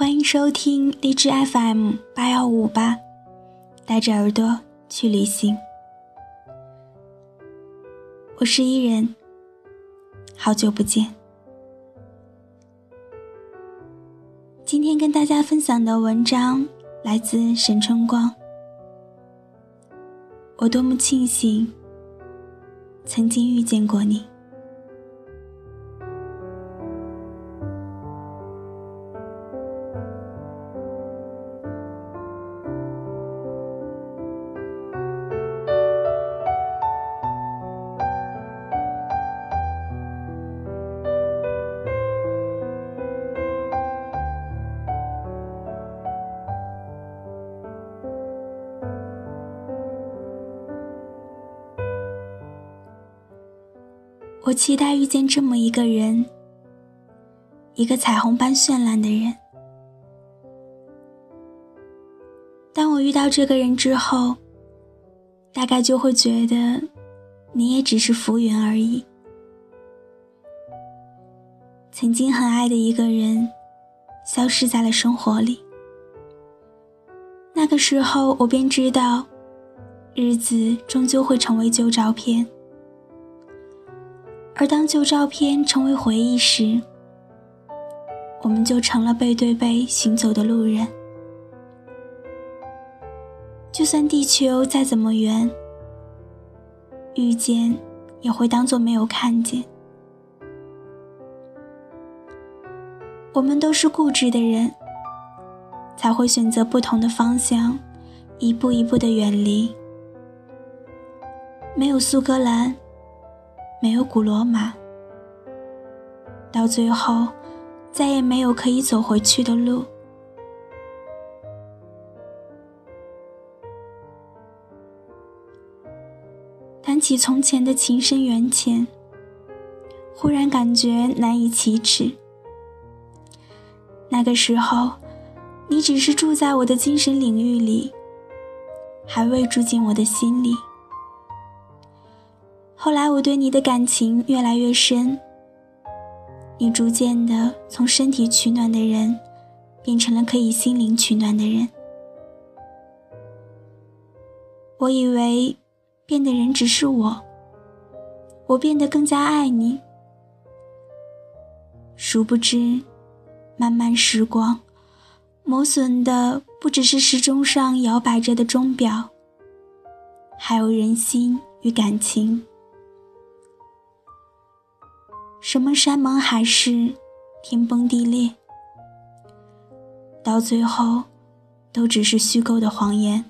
欢迎收听荔枝 FM 八幺五八，带着耳朵去旅行。我是伊人，好久不见。今天跟大家分享的文章来自沈春光。我多么庆幸曾经遇见过你。我期待遇见这么一个人，一个彩虹般绚烂的人。当我遇到这个人之后，大概就会觉得，你也只是浮云而已。曾经很爱的一个人，消失在了生活里。那个时候，我便知道，日子终究会成为旧照片。而当旧照片成为回忆时，我们就成了背对背行走的路人。就算地球再怎么圆，遇见也会当做没有看见。我们都是固执的人，才会选择不同的方向，一步一步的远离。没有苏格兰。没有古罗马，到最后，再也没有可以走回去的路。谈起从前的情深缘浅，忽然感觉难以启齿。那个时候，你只是住在我的精神领域里，还未住进我的心里。后来我对你的感情越来越深，你逐渐的从身体取暖的人，变成了可以心灵取暖的人。我以为变的人只是我，我变得更加爱你。殊不知，漫漫时光，磨损的不只是时钟上摇摆着的钟表，还有人心与感情。什么山盟海誓，天崩地裂，到最后，都只是虚构的谎言。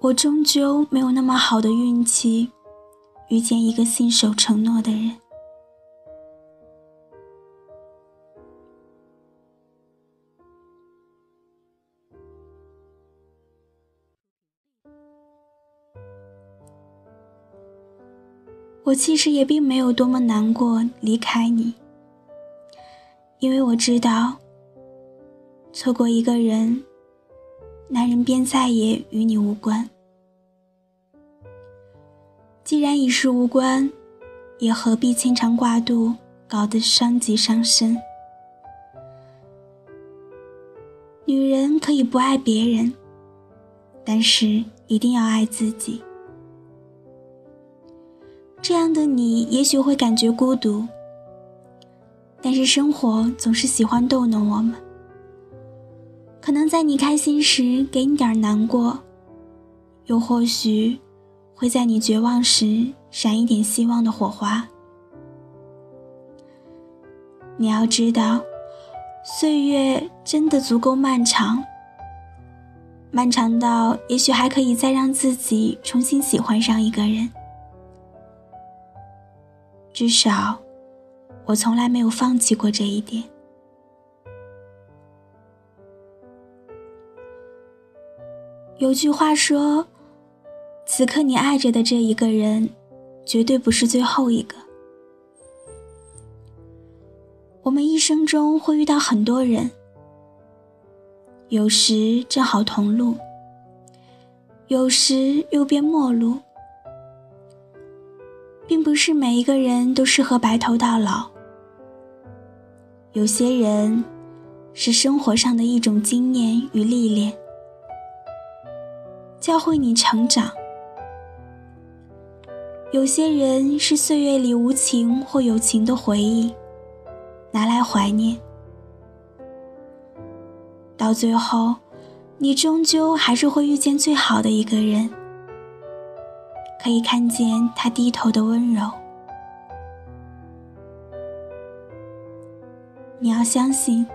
我终究没有那么好的运气，遇见一个信守承诺的人。我其实也并没有多么难过离开你，因为我知道，错过一个人，那人便再也与你无关。既然已是无关，也何必牵肠挂肚，搞得伤及伤身？女人可以不爱别人，但是一定要爱自己。这样的你也许会感觉孤独，但是生活总是喜欢逗弄我们。可能在你开心时给你点难过，又或许会在你绝望时闪一点希望的火花。你要知道，岁月真的足够漫长，漫长到也许还可以再让自己重新喜欢上一个人。至少，我从来没有放弃过这一点。有句话说：“此刻你爱着的这一个人，绝对不是最后一个。”我们一生中会遇到很多人，有时正好同路，有时又变陌路。并不是每一个人都适合白头到老。有些人是生活上的一种经验与历练，教会你成长；有些人是岁月里无情或有情的回忆，拿来怀念。到最后，你终究还是会遇见最好的一个人，可以看见他低头的温柔。你要相信，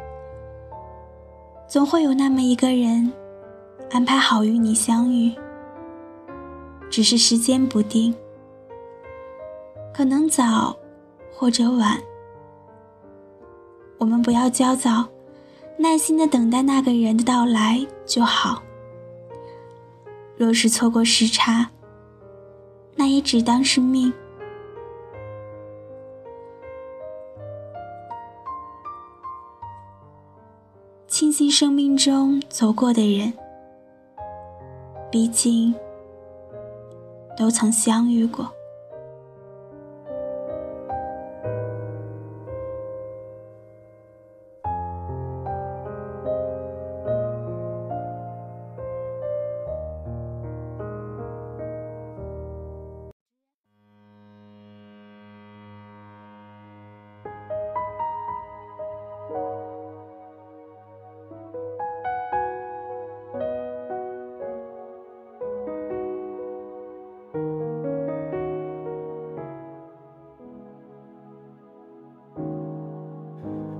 总会有那么一个人，安排好与你相遇，只是时间不定，可能早，或者晚。我们不要焦躁，耐心的等待那个人的到来就好。若是错过时差，那也只当是命。庆幸生命中走过的人，毕竟都曾相遇过。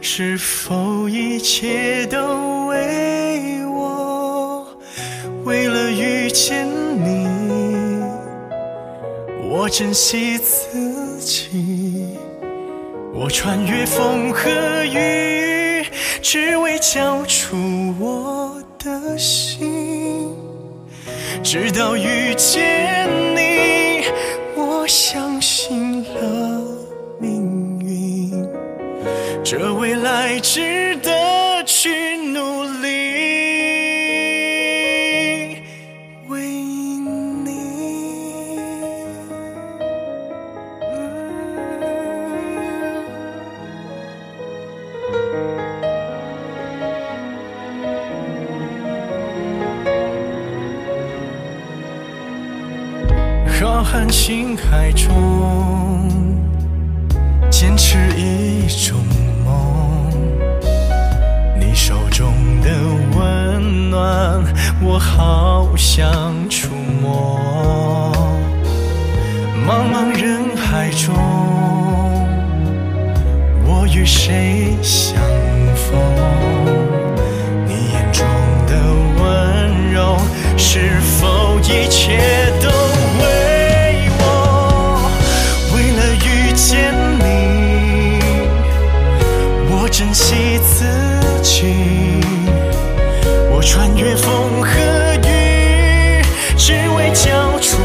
是否一切都？为我，为了遇见你，我珍惜自己，我穿越风和雨，只为交出我的心。直到遇见你，我想这未来值得去努力，为你。浩瀚星海中，坚持一种暖，我好想触摸。茫茫人海中，我与谁相逢？你眼中的温柔，是否一切都为我？为了？遇见你，我珍惜自己。我穿越风和雨只为交出